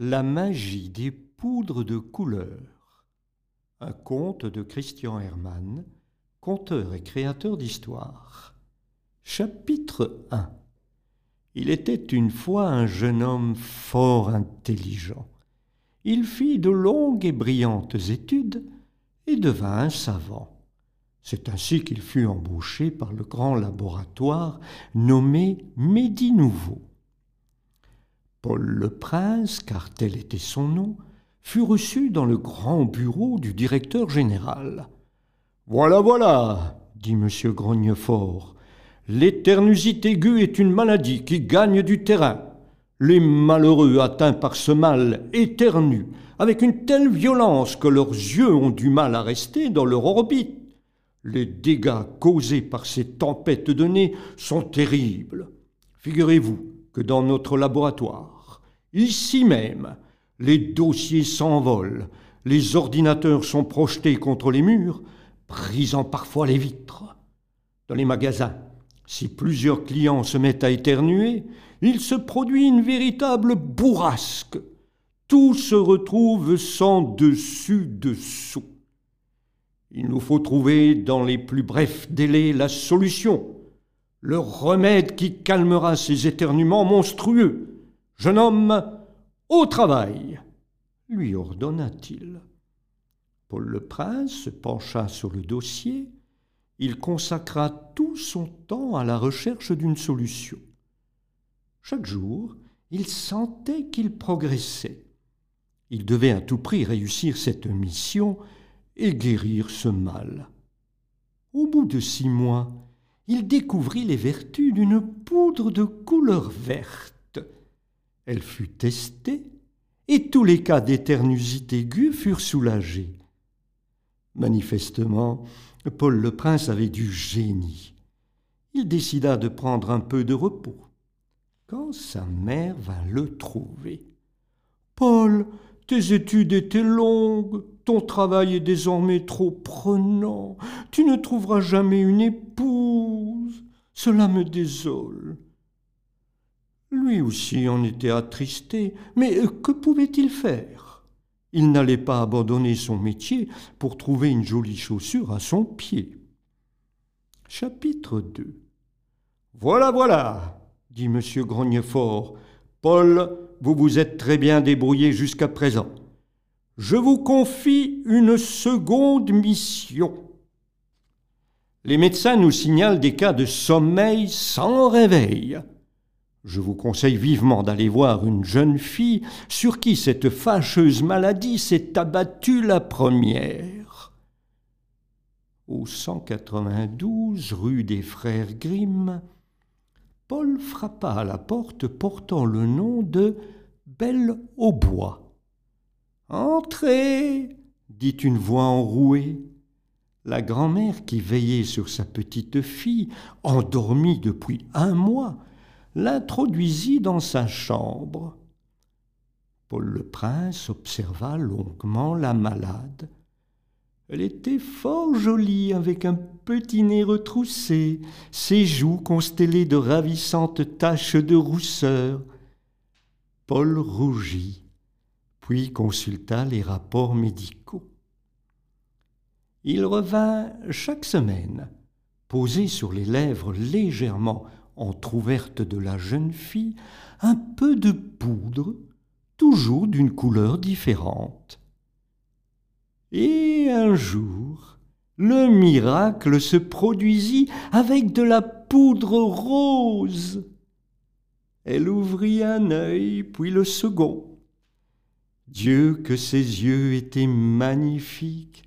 La magie des poudres de couleur. Un conte de Christian Hermann, conteur et créateur d'histoire. Chapitre 1 Il était une fois un jeune homme fort intelligent. Il fit de longues et brillantes études et devint un savant. C'est ainsi qu'il fut embauché par le grand laboratoire nommé Medi Nouveau. Paul le Prince, car tel était son nom, fut reçu dans le grand bureau du directeur général. Voilà, voilà, dit M. Grognefort, l'éternusite aiguë est une maladie qui gagne du terrain. Les malheureux atteints par ce mal éternuent avec une telle violence que leurs yeux ont du mal à rester dans leur orbite. Les dégâts causés par ces tempêtes de nez sont terribles. Figurez-vous que dans notre laboratoire, ici même, les dossiers s'envolent, les ordinateurs sont projetés contre les murs, brisant parfois les vitres. Dans les magasins, si plusieurs clients se mettent à éternuer, il se produit une véritable bourrasque. Tout se retrouve sans dessus-dessous. Il nous faut trouver dans les plus brefs délais la solution, le remède qui calmera ces éternuements monstrueux. Jeune homme, au travail lui ordonna-t-il. Paul le Prince se pencha sur le dossier. Il consacra tout son temps à la recherche d'une solution. Chaque jour, il sentait qu'il progressait. Il devait à tout prix réussir cette mission et guérir ce mal. Au bout de six mois, il découvrit les vertus d'une poudre de couleur verte. Elle fut testée et tous les cas d'éternusite aiguë furent soulagés. Manifestement, Paul le Prince avait du génie. Il décida de prendre un peu de repos. Quand sa mère vint le trouver. Paul, tes études étaient longues, ton travail est désormais trop prenant, tu ne trouveras jamais une épouse. Cela me désole. Lui aussi en était attristé, mais que pouvait-il faire? Il n'allait pas abandonner son métier pour trouver une jolie chaussure à son pied. Chapitre 2 Voilà, voilà, dit M. Grognefort. Paul, vous vous êtes très bien débrouillé jusqu'à présent. Je vous confie une seconde mission. Les médecins nous signalent des cas de sommeil sans réveil. Je vous conseille vivement d'aller voir une jeune fille sur qui cette fâcheuse maladie s'est abattue la première. Au 192 rue des Frères Grimm, Paul frappa à la porte portant le nom de Belle au bois. Entrez dit une voix enrouée. La grand-mère qui veillait sur sa petite fille, endormie depuis un mois, l'introduisit dans sa chambre. Paul le Prince observa longuement la malade. Elle était fort jolie, avec un petit nez retroussé, ses joues constellées de ravissantes taches de rousseur. Paul rougit, puis consulta les rapports médicaux. Il revint chaque semaine, posé sur les lèvres légèrement entr'ouverte de la jeune fille un peu de poudre, toujours d'une couleur différente. Et un jour, le miracle se produisit avec de la poudre rose. Elle ouvrit un œil, puis le second. Dieu que ses yeux étaient magnifiques.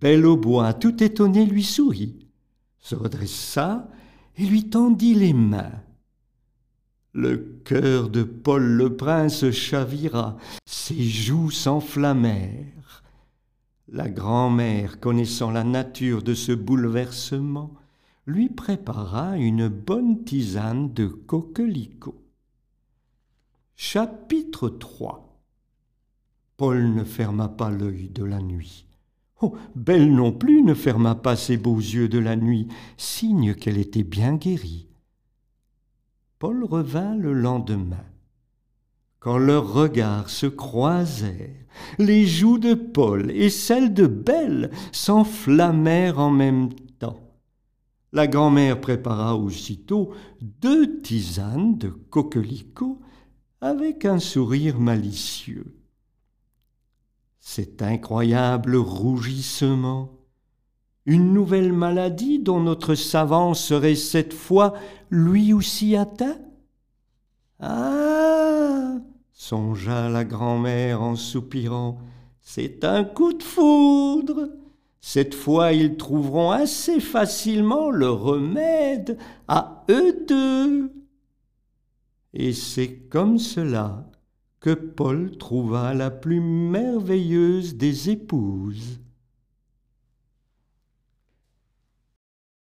Belle au bois, tout étonnée, lui sourit, se redressa et lui tendit les mains. Le cœur de Paul le prince chavira, ses joues s'enflammèrent. La grand-mère, connaissant la nature de ce bouleversement, lui prépara une bonne tisane de coquelicot. Chapitre 3 Paul ne ferma pas l'œil de la nuit. Oh, Belle non plus ne ferma pas ses beaux yeux de la nuit, signe qu'elle était bien guérie. Paul revint le lendemain. quand leurs regards se croisèrent, les joues de Paul et celles de Belle s'enflammèrent en même temps. La grand-mère prépara aussitôt deux tisanes de coquelicot avec un sourire malicieux. Cet incroyable rougissement, une nouvelle maladie dont notre savant serait cette fois lui aussi atteint? Ah songea la grand-mère en soupirant, c'est un coup de foudre. Cette fois ils trouveront assez facilement le remède à eux deux. Et c'est comme cela que Paul trouva la plus merveilleuse des épouses.